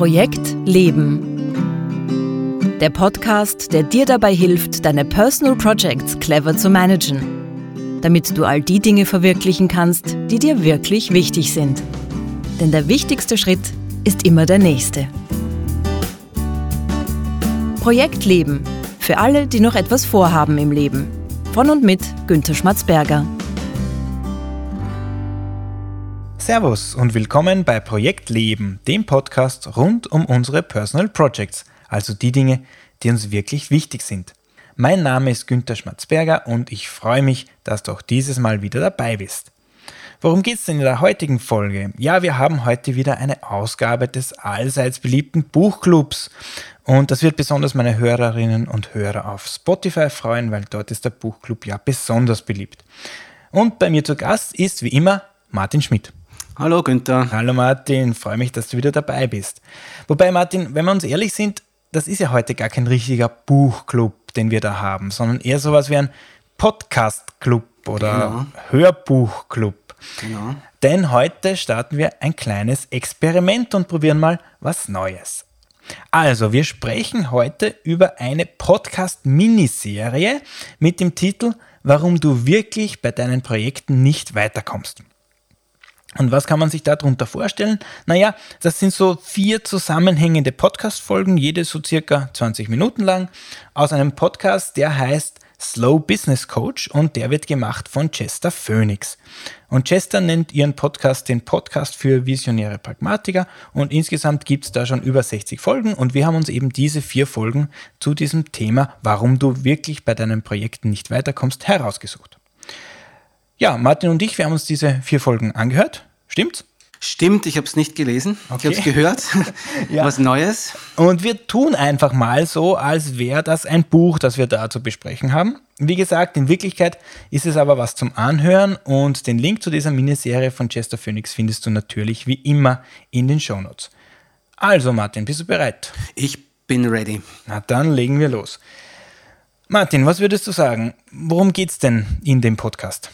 Projekt Leben. Der Podcast, der dir dabei hilft, deine Personal Projects clever zu managen, damit du all die Dinge verwirklichen kannst, die dir wirklich wichtig sind. Denn der wichtigste Schritt ist immer der nächste. Projekt Leben. Für alle, die noch etwas vorhaben im Leben. Von und mit Günter Schmatzberger. Servus und willkommen bei Projekt Leben, dem Podcast rund um unsere Personal Projects, also die Dinge, die uns wirklich wichtig sind. Mein Name ist Günter Schmatzberger und ich freue mich, dass du auch dieses Mal wieder dabei bist. Worum geht es denn in der heutigen Folge? Ja, wir haben heute wieder eine Ausgabe des allseits beliebten Buchclubs. Und das wird besonders meine Hörerinnen und Hörer auf Spotify freuen, weil dort ist der Buchclub ja besonders beliebt. Und bei mir zu Gast ist wie immer Martin Schmidt. Hallo Günther. Hallo Martin, freue mich, dass du wieder dabei bist. Wobei Martin, wenn wir uns ehrlich sind, das ist ja heute gar kein richtiger Buchclub, den wir da haben, sondern eher sowas wie ein Podcast-Club oder genau. Hörbuchclub. Genau. Denn heute starten wir ein kleines Experiment und probieren mal was Neues. Also, wir sprechen heute über eine Podcast-Miniserie mit dem Titel Warum du wirklich bei deinen Projekten nicht weiterkommst. Und was kann man sich darunter vorstellen? Naja, das sind so vier zusammenhängende Podcast-Folgen, jede so circa 20 Minuten lang, aus einem Podcast, der heißt Slow Business Coach und der wird gemacht von Chester Phoenix. Und Chester nennt ihren Podcast den Podcast für visionäre Pragmatiker und insgesamt gibt es da schon über 60 Folgen und wir haben uns eben diese vier Folgen zu diesem Thema, warum du wirklich bei deinen Projekten nicht weiterkommst, herausgesucht. Ja, Martin und ich, wir haben uns diese vier Folgen angehört. Stimmt's? Stimmt, ich habe es nicht gelesen. Okay. Ich habe es gehört. ja. Was Neues. Und wir tun einfach mal so, als wäre das ein Buch, das wir da zu besprechen haben. Wie gesagt, in Wirklichkeit ist es aber was zum Anhören und den Link zu dieser Miniserie von Chester Phoenix findest du natürlich wie immer in den Shownotes. Also Martin, bist du bereit? Ich bin ready. Na dann legen wir los. Martin, was würdest du sagen? Worum geht es denn in dem Podcast?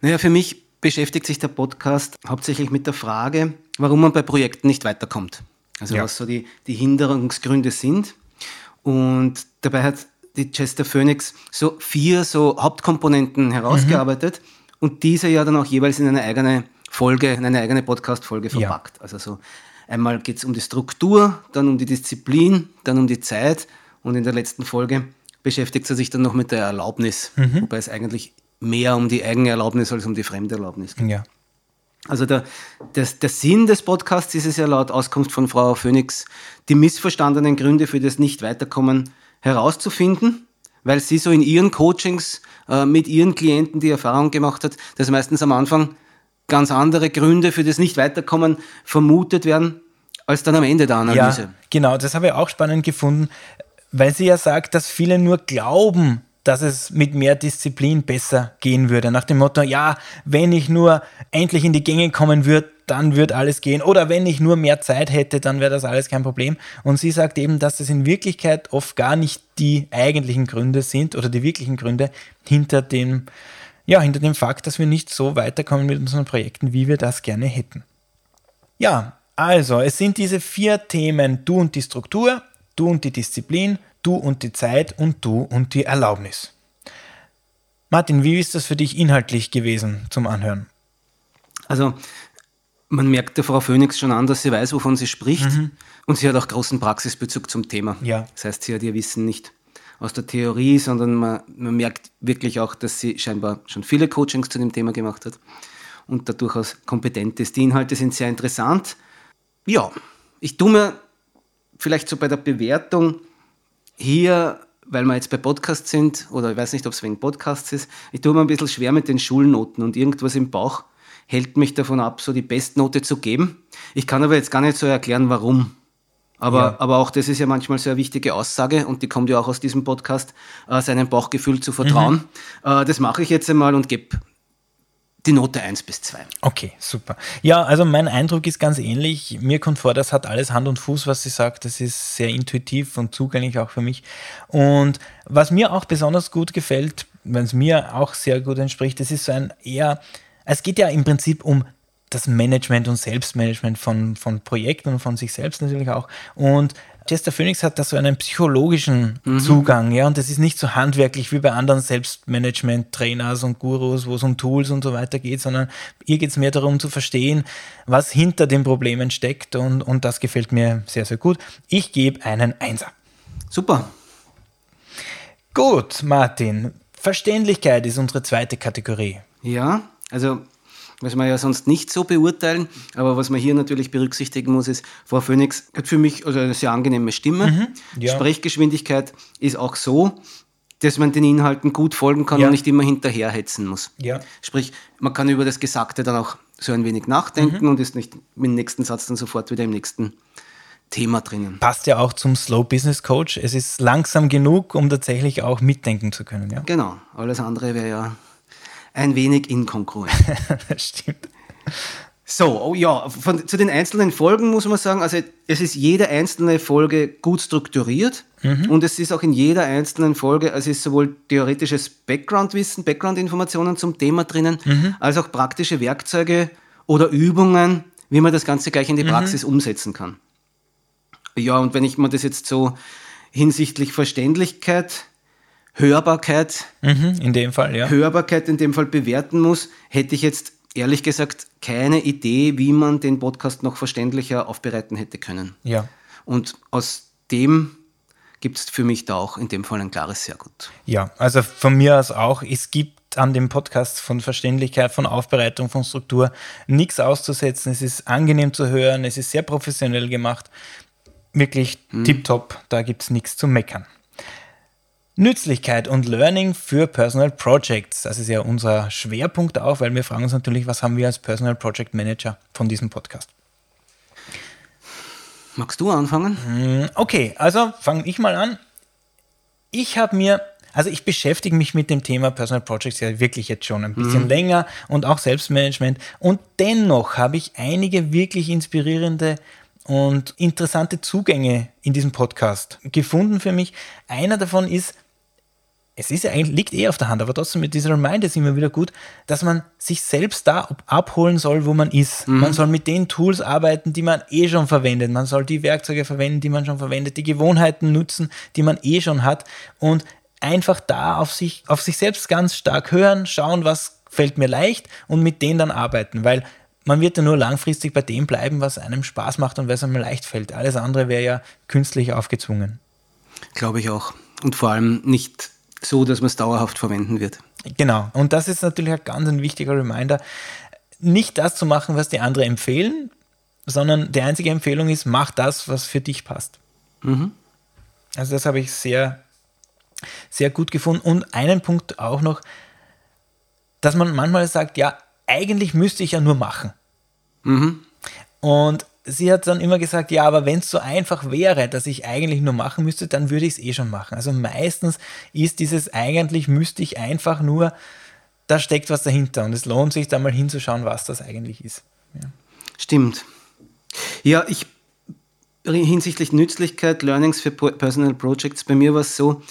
Naja, für mich beschäftigt sich der Podcast hauptsächlich mit der Frage, warum man bei Projekten nicht weiterkommt. Also ja. was so die, die Hinderungsgründe sind. Und dabei hat die Chester Phoenix so vier so Hauptkomponenten herausgearbeitet mhm. und diese ja dann auch jeweils in eine eigene Folge, in eine eigene Podcast-Folge verpackt. Ja. Also so einmal geht es um die Struktur, dann um die Disziplin, dann um die Zeit und in der letzten Folge beschäftigt er sich dann noch mit der Erlaubnis, mhm. wobei es eigentlich mehr um die Eigenerlaubnis als um die Fremderlaubnis geht. Ja. Also der, der, der Sinn des Podcasts ist es ja laut Auskunft von Frau Phoenix, die missverstandenen Gründe für das Nicht-Weiterkommen herauszufinden, weil sie so in ihren Coachings äh, mit ihren Klienten die Erfahrung gemacht hat, dass meistens am Anfang ganz andere Gründe für das Nicht-Weiterkommen vermutet werden, als dann am Ende der Analyse. Ja, genau, das habe ich auch spannend gefunden, weil sie ja sagt, dass viele nur glauben, dass es mit mehr Disziplin besser gehen würde. Nach dem Motto, ja, wenn ich nur endlich in die Gänge kommen würde, dann wird alles gehen. Oder wenn ich nur mehr Zeit hätte, dann wäre das alles kein Problem. Und sie sagt eben, dass es in Wirklichkeit oft gar nicht die eigentlichen Gründe sind oder die wirklichen Gründe hinter dem, ja, hinter dem Fakt, dass wir nicht so weiterkommen mit unseren Projekten, wie wir das gerne hätten. Ja, also, es sind diese vier Themen, du und die Struktur, du und die Disziplin, du und die Zeit und du und die Erlaubnis. Martin, wie ist das für dich inhaltlich gewesen zum Anhören? Also, man merkt der Frau Phoenix schon an, dass sie weiß, wovon sie spricht. Mhm. Und sie hat auch großen Praxisbezug zum Thema. Ja. Das heißt, sie hat ihr Wissen nicht aus der Theorie, sondern man, man merkt wirklich auch, dass sie scheinbar schon viele Coachings zu dem Thema gemacht hat und da durchaus kompetent ist. Die Inhalte sind sehr interessant. Ja, ich tue mir vielleicht so bei der Bewertung hier, weil wir jetzt bei Podcasts sind, oder ich weiß nicht, ob es wegen Podcasts ist, ich tue mir ein bisschen schwer mit den Schulnoten und irgendwas im Bauch hält mich davon ab, so die Bestnote zu geben. Ich kann aber jetzt gar nicht so erklären, warum. Aber, ja. aber auch das ist ja manchmal so eine wichtige Aussage und die kommt ja auch aus diesem Podcast, äh, seinem Bauchgefühl zu vertrauen. Mhm. Äh, das mache ich jetzt einmal und gebe die Note 1 bis 2. Okay, super. Ja, also mein Eindruck ist ganz ähnlich. Mir kommt vor, das hat alles Hand und Fuß, was sie sagt. Das ist sehr intuitiv und zugänglich auch für mich. Und was mir auch besonders gut gefällt, wenn es mir auch sehr gut entspricht, das ist so ein eher, es geht ja im Prinzip um das Management und Selbstmanagement von, von Projekten und von sich selbst natürlich auch. Und Chester Phoenix hat da so einen psychologischen mhm. Zugang, ja, und das ist nicht so handwerklich wie bei anderen Selbstmanagement-Trainers und Gurus, wo es um Tools und so weiter geht, sondern hier geht es mehr darum zu verstehen, was hinter den Problemen steckt und, und das gefällt mir sehr, sehr gut. Ich gebe einen Einser. Super. Gut, Martin. Verständlichkeit ist unsere zweite Kategorie. Ja, also was wir ja sonst nicht so beurteilen. Aber was man hier natürlich berücksichtigen muss, ist, Frau Phoenix hat für mich also eine sehr angenehme Stimme. Mhm, ja. Sprechgeschwindigkeit ist auch so, dass man den Inhalten gut folgen kann ja. und nicht immer hinterherhetzen muss. Ja. Sprich, man kann über das Gesagte dann auch so ein wenig nachdenken mhm. und ist nicht mit dem nächsten Satz dann sofort wieder im nächsten Thema drinnen. Passt ja auch zum Slow Business Coach. Es ist langsam genug, um tatsächlich auch mitdenken zu können. Ja? Genau. Alles andere wäre ja ein wenig inkongruent. Stimmt. So, oh ja, von, zu den einzelnen Folgen muss man sagen, also es ist jede einzelne Folge gut strukturiert mhm. und es ist auch in jeder einzelnen Folge, also ist sowohl theoretisches Background-Wissen, Background-Informationen zum Thema drinnen, mhm. als auch praktische Werkzeuge oder Übungen, wie man das Ganze gleich in die mhm. Praxis mhm. umsetzen kann. Ja, und wenn ich mir das jetzt so hinsichtlich Verständlichkeit Hörbarkeit, mhm, in dem Fall, ja. Hörbarkeit in dem Fall bewerten muss, hätte ich jetzt ehrlich gesagt keine Idee, wie man den Podcast noch verständlicher aufbereiten hätte können. Ja. Und aus dem gibt es für mich da auch in dem Fall ein klares Sehr gut. Ja, also von mir aus auch. Es gibt an dem Podcast von Verständlichkeit, von Aufbereitung, von Struktur nichts auszusetzen. Es ist angenehm zu hören, es ist sehr professionell gemacht. Wirklich hm. tipptopp, da gibt es nichts zu meckern. Nützlichkeit und Learning für Personal Projects. Das ist ja unser Schwerpunkt auch, weil wir fragen uns natürlich, was haben wir als Personal Project Manager von diesem Podcast? Magst du anfangen? Hm, okay, also fange ich mal an. Ich habe mir, also ich beschäftige mich mit dem Thema Personal Projects ja wirklich jetzt schon ein bisschen mhm. länger und auch Selbstmanagement. Und dennoch habe ich einige wirklich inspirierende und interessante Zugänge in diesem Podcast gefunden für mich. Einer davon ist es ist ja eigentlich, liegt eh auf der Hand, aber trotzdem mit dieser Reminder ist immer wieder gut, dass man sich selbst da abholen soll, wo man ist. Mhm. Man soll mit den Tools arbeiten, die man eh schon verwendet. Man soll die Werkzeuge verwenden, die man schon verwendet, die Gewohnheiten nutzen, die man eh schon hat und einfach da auf sich, auf sich selbst ganz stark hören, schauen, was fällt mir leicht und mit denen dann arbeiten, weil man wird ja nur langfristig bei dem bleiben, was einem Spaß macht und was einem leicht fällt. Alles andere wäre ja künstlich aufgezwungen. Glaube ich auch. Und vor allem nicht so, dass man es dauerhaft verwenden wird. Genau. Und das ist natürlich ein ganz ein wichtiger Reminder. Nicht das zu machen, was die anderen empfehlen, sondern die einzige Empfehlung ist, mach das, was für dich passt. Mhm. Also das habe ich sehr, sehr gut gefunden. Und einen Punkt auch noch, dass man manchmal sagt, ja, eigentlich müsste ich ja nur machen. Mhm. Und sie hat dann immer gesagt, ja, aber wenn es so einfach wäre, dass ich eigentlich nur machen müsste, dann würde ich es eh schon machen. Also meistens ist dieses eigentlich müsste ich einfach nur, da steckt was dahinter und es lohnt sich da mal hinzuschauen, was das eigentlich ist. Ja. Stimmt. Ja, ich hinsichtlich Nützlichkeit, Learnings für Personal Projects, bei mir war es so,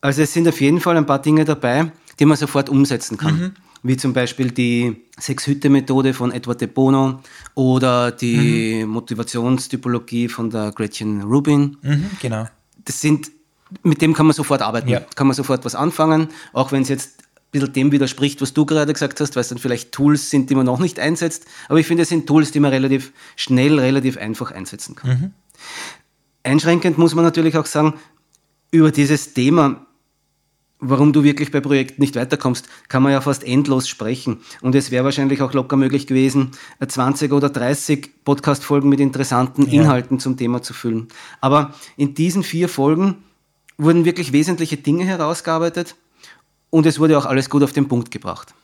also es sind auf jeden Fall ein paar Dinge dabei, die man sofort umsetzen kann. Mhm wie zum Beispiel die Sechs-Hütte-Methode von Edward de Bono oder die mhm. Motivationstypologie von der Gretchen Rubin. Mhm, genau. Das sind, mit dem kann man sofort arbeiten, ja. kann man sofort was anfangen, auch wenn es jetzt ein bisschen dem widerspricht, was du gerade gesagt hast, weil es dann vielleicht Tools sind, die man noch nicht einsetzt. Aber ich finde, es sind Tools, die man relativ schnell, relativ einfach einsetzen kann. Mhm. Einschränkend muss man natürlich auch sagen, über dieses Thema warum du wirklich bei Projekten nicht weiterkommst, kann man ja fast endlos sprechen. Und es wäre wahrscheinlich auch locker möglich gewesen, 20 oder 30 Podcast-Folgen mit interessanten ja. Inhalten zum Thema zu füllen. Aber in diesen vier Folgen wurden wirklich wesentliche Dinge herausgearbeitet und es wurde auch alles gut auf den Punkt gebracht.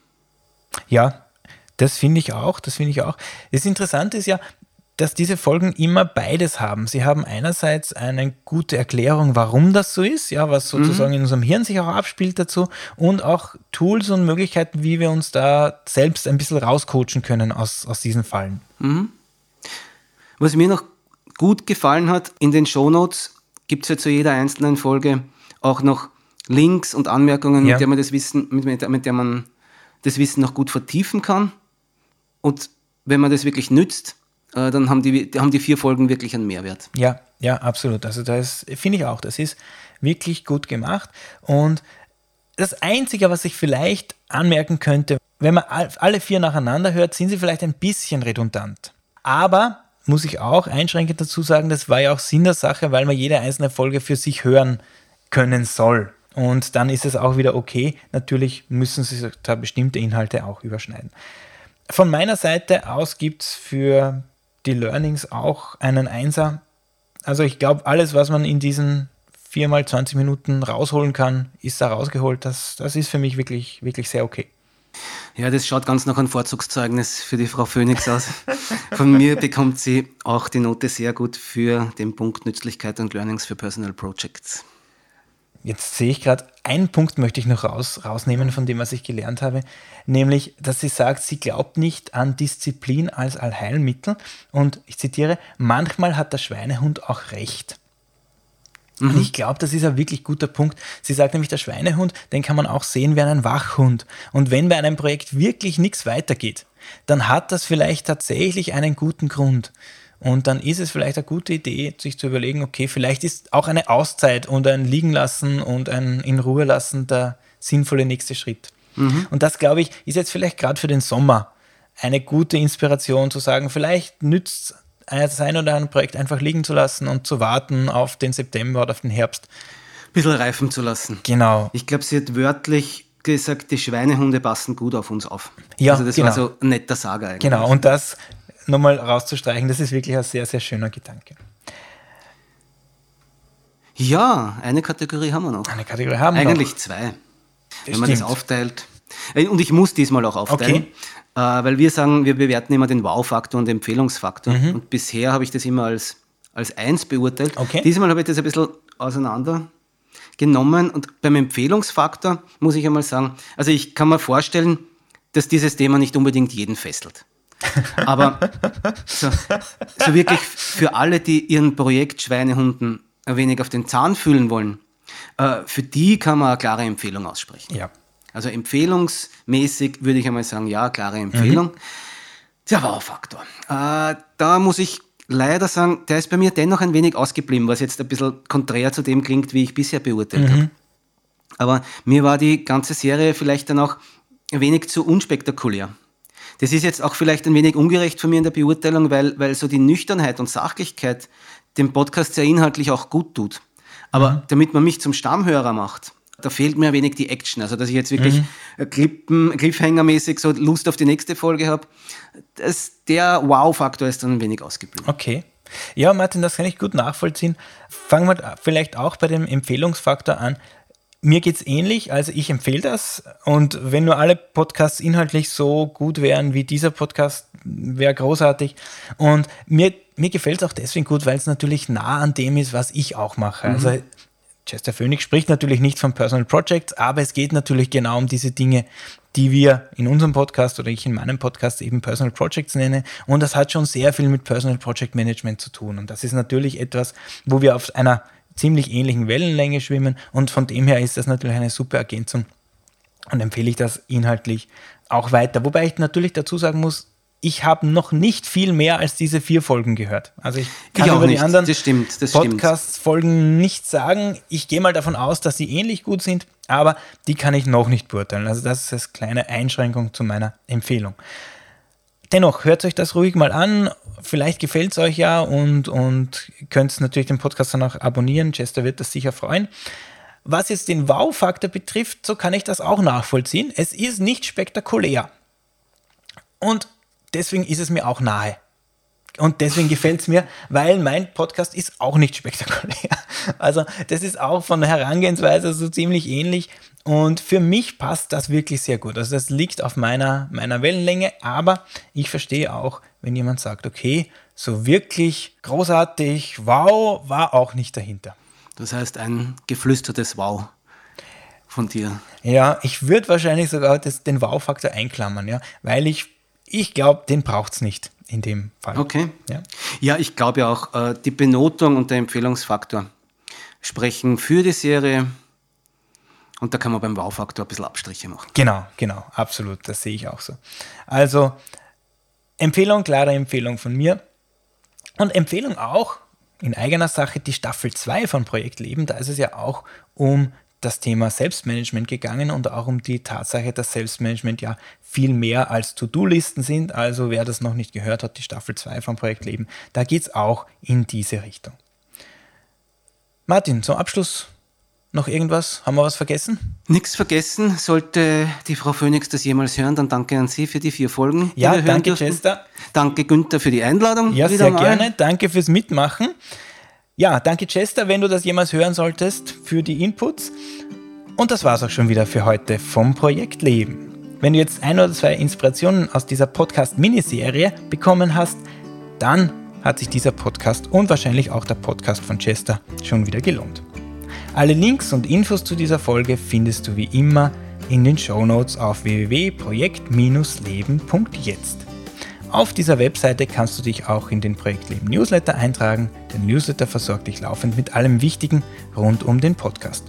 Ja, das finde ich auch, das finde ich auch. Das Interessante ist ja, dass diese Folgen immer beides haben. Sie haben einerseits eine gute Erklärung, warum das so ist, ja, was sozusagen mhm. in unserem Hirn sich auch abspielt dazu und auch Tools und Möglichkeiten, wie wir uns da selbst ein bisschen rauscoachen können aus, aus diesen Fallen. Mhm. Was mir noch gut gefallen hat, in den Shownotes gibt es ja zu jeder einzelnen Folge auch noch Links und Anmerkungen, ja. mit der man das Wissen, mit, mit der man das Wissen noch gut vertiefen kann. Und wenn man das wirklich nützt, äh, dann haben die, haben die vier Folgen wirklich einen Mehrwert. Ja, ja, absolut. Also das finde ich auch. Das ist wirklich gut gemacht. Und das Einzige, was ich vielleicht anmerken könnte, wenn man alle vier nacheinander hört, sind sie vielleicht ein bisschen redundant. Aber muss ich auch einschränkend dazu sagen, das war ja auch Sinn der Sache, weil man jede einzelne Folge für sich hören können soll. Und dann ist es auch wieder okay. Natürlich müssen sich da bestimmte Inhalte auch überschneiden. Von meiner Seite aus gibt es für die Learnings auch einen Einser. Also ich glaube, alles, was man in diesen viermal 20 Minuten rausholen kann, ist da rausgeholt. Das, das ist für mich wirklich, wirklich sehr okay. Ja, das schaut ganz nach einem Vorzugszeugnis für die Frau Phoenix aus. Von mir bekommt sie auch die Note sehr gut für den Punkt Nützlichkeit und Learnings für Personal Projects. Jetzt sehe ich gerade, einen Punkt möchte ich noch raus, rausnehmen von dem, was ich gelernt habe, nämlich, dass sie sagt, sie glaubt nicht an Disziplin als Allheilmittel. Und ich zitiere, manchmal hat der Schweinehund auch recht. Mhm. Und ich glaube, das ist ein wirklich guter Punkt. Sie sagt nämlich, der Schweinehund, den kann man auch sehen wie einen Wachhund. Und wenn bei einem Projekt wirklich nichts weitergeht, dann hat das vielleicht tatsächlich einen guten Grund. Und dann ist es vielleicht eine gute Idee, sich zu überlegen, okay, vielleicht ist auch eine Auszeit und ein Liegen lassen und ein in Ruhe lassen der sinnvolle nächste Schritt. Mhm. Und das, glaube ich, ist jetzt vielleicht gerade für den Sommer eine gute Inspiration zu sagen, vielleicht nützt das ein oder andere Projekt einfach liegen zu lassen und zu warten auf den September oder auf den Herbst. Ein bisschen reifen zu lassen. Genau. Ich glaube, sie hat wörtlich gesagt, die Schweinehunde passen gut auf uns auf. Ja, also das genau. war so ein netter Sager eigentlich. Genau, und das nochmal rauszustreichen, das ist wirklich ein sehr, sehr schöner Gedanke. Ja, eine Kategorie haben wir noch. Eine Kategorie haben wir Eigentlich noch. zwei. Wenn Stimmt. man das aufteilt. Äh, und ich muss diesmal auch aufteilen. Okay. Äh, weil wir sagen, wir bewerten immer den Wow-Faktor und den Empfehlungsfaktor. Mhm. Und bisher habe ich das immer als, als eins beurteilt. Okay. Diesmal habe ich das ein bisschen auseinander genommen. Und beim Empfehlungsfaktor muss ich einmal sagen, also ich kann mir vorstellen, dass dieses Thema nicht unbedingt jeden fesselt. Aber so, so, wirklich für alle, die ihren Projekt Schweinehunden ein wenig auf den Zahn fühlen wollen, äh, für die kann man eine klare Empfehlung aussprechen. Ja. Also empfehlungsmäßig würde ich einmal sagen, ja, klare Empfehlung. Mhm. Der Wow-Faktor. Äh, da muss ich leider sagen, der ist bei mir dennoch ein wenig ausgeblieben, was jetzt ein bisschen konträr zu dem klingt, wie ich bisher beurteilt mhm. habe. Aber mir war die ganze Serie vielleicht dann auch ein wenig zu unspektakulär. Das ist jetzt auch vielleicht ein wenig ungerecht von mir in der Beurteilung, weil, weil so die Nüchternheit und Sachlichkeit dem Podcast sehr inhaltlich auch gut tut. Aber mhm. damit man mich zum Stammhörer macht, da fehlt mir ein wenig die Action. Also, dass ich jetzt wirklich mhm. Clippen, Cliffhanger-mäßig so Lust auf die nächste Folge habe. Der Wow-Faktor ist dann ein wenig ausgeblieben. Okay. Ja, Martin, das kann ich gut nachvollziehen. Fangen wir vielleicht auch bei dem Empfehlungsfaktor an. Mir geht es ähnlich, also ich empfehle das. Und wenn nur alle Podcasts inhaltlich so gut wären wie dieser Podcast, wäre großartig. Und mir, mir gefällt es auch deswegen gut, weil es natürlich nah an dem ist, was ich auch mache. Mhm. Also Chester Phoenix spricht natürlich nicht von Personal Projects, aber es geht natürlich genau um diese Dinge, die wir in unserem Podcast oder ich in meinem Podcast eben Personal Projects nenne. Und das hat schon sehr viel mit Personal Project Management zu tun. Und das ist natürlich etwas, wo wir auf einer ziemlich ähnlichen Wellenlänge schwimmen. Und von dem her ist das natürlich eine super Ergänzung. Und empfehle ich das inhaltlich auch weiter. Wobei ich natürlich dazu sagen muss, ich habe noch nicht viel mehr als diese vier Folgen gehört. Also ich kann ich über nicht. die anderen Podcast-Folgen nicht sagen. Ich gehe mal davon aus, dass sie ähnlich gut sind, aber die kann ich noch nicht beurteilen. Also das ist eine kleine Einschränkung zu meiner Empfehlung. Dennoch, hört euch das ruhig mal an. Vielleicht gefällt es euch ja und, und könnt natürlich den Podcast dann auch abonnieren. Chester wird das sicher freuen. Was jetzt den Wow-Faktor betrifft, so kann ich das auch nachvollziehen. Es ist nicht spektakulär. Und deswegen ist es mir auch nahe. Und deswegen gefällt es mir, weil mein Podcast ist auch nicht spektakulär. Also das ist auch von der Herangehensweise so ziemlich ähnlich. Und für mich passt das wirklich sehr gut. Also das liegt auf meiner, meiner Wellenlänge, aber ich verstehe auch, wenn jemand sagt, okay, so wirklich großartig, wow, war auch nicht dahinter. Das heißt ein geflüstertes Wow von dir. Ja, ich würde wahrscheinlich sogar das, den Wow-Faktor einklammern, ja, weil ich ich glaube, den braucht es nicht in dem Fall. Okay. Ja, ja ich glaube ja auch, äh, die Benotung und der Empfehlungsfaktor sprechen für die Serie. Und da kann man beim Wow-Faktor ein bisschen Abstriche machen. Genau, genau, absolut. Das sehe ich auch so. Also, Empfehlung, klare Empfehlung von mir. Und Empfehlung auch in eigener Sache die Staffel 2 von Projekt Leben. Da ist es ja auch um das Thema Selbstmanagement gegangen und auch um die Tatsache, dass Selbstmanagement ja viel mehr als To-Do-Listen sind. Also wer das noch nicht gehört hat, die Staffel 2 von Projekt Leben, da geht es auch in diese Richtung. Martin, zum Abschluss noch irgendwas? Haben wir was vergessen? Nichts vergessen. Sollte die Frau Phoenix das jemals hören, dann danke an Sie für die vier Folgen. Ja, danke, Chester. Danke, Günther, für die Einladung. Ja, sehr mal. gerne. Danke fürs Mitmachen. Ja, danke, Chester, wenn du das jemals hören solltest, für die Inputs. Und das war's auch schon wieder für heute vom Projekt Leben. Wenn du jetzt ein oder zwei Inspirationen aus dieser Podcast-Miniserie bekommen hast, dann hat sich dieser Podcast und wahrscheinlich auch der Podcast von Chester schon wieder gelohnt. Alle Links und Infos zu dieser Folge findest du wie immer in den Show Notes auf www.projekt-leben.jetzt. Auf dieser Webseite kannst du dich auch in den Projektleben Newsletter eintragen. Der Newsletter versorgt dich laufend mit allem Wichtigen rund um den Podcast.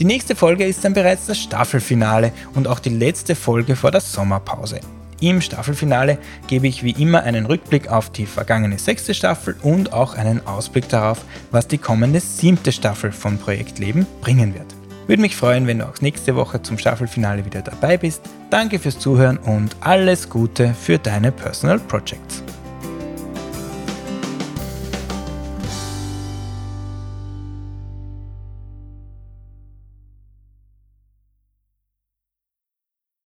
Die nächste Folge ist dann bereits das Staffelfinale und auch die letzte Folge vor der Sommerpause. Im Staffelfinale gebe ich wie immer einen Rückblick auf die vergangene sechste Staffel und auch einen Ausblick darauf, was die kommende siebte Staffel von Projekt Leben bringen wird. Würde mich freuen, wenn du auch nächste Woche zum Staffelfinale wieder dabei bist. Danke fürs Zuhören und alles Gute für deine Personal Projects.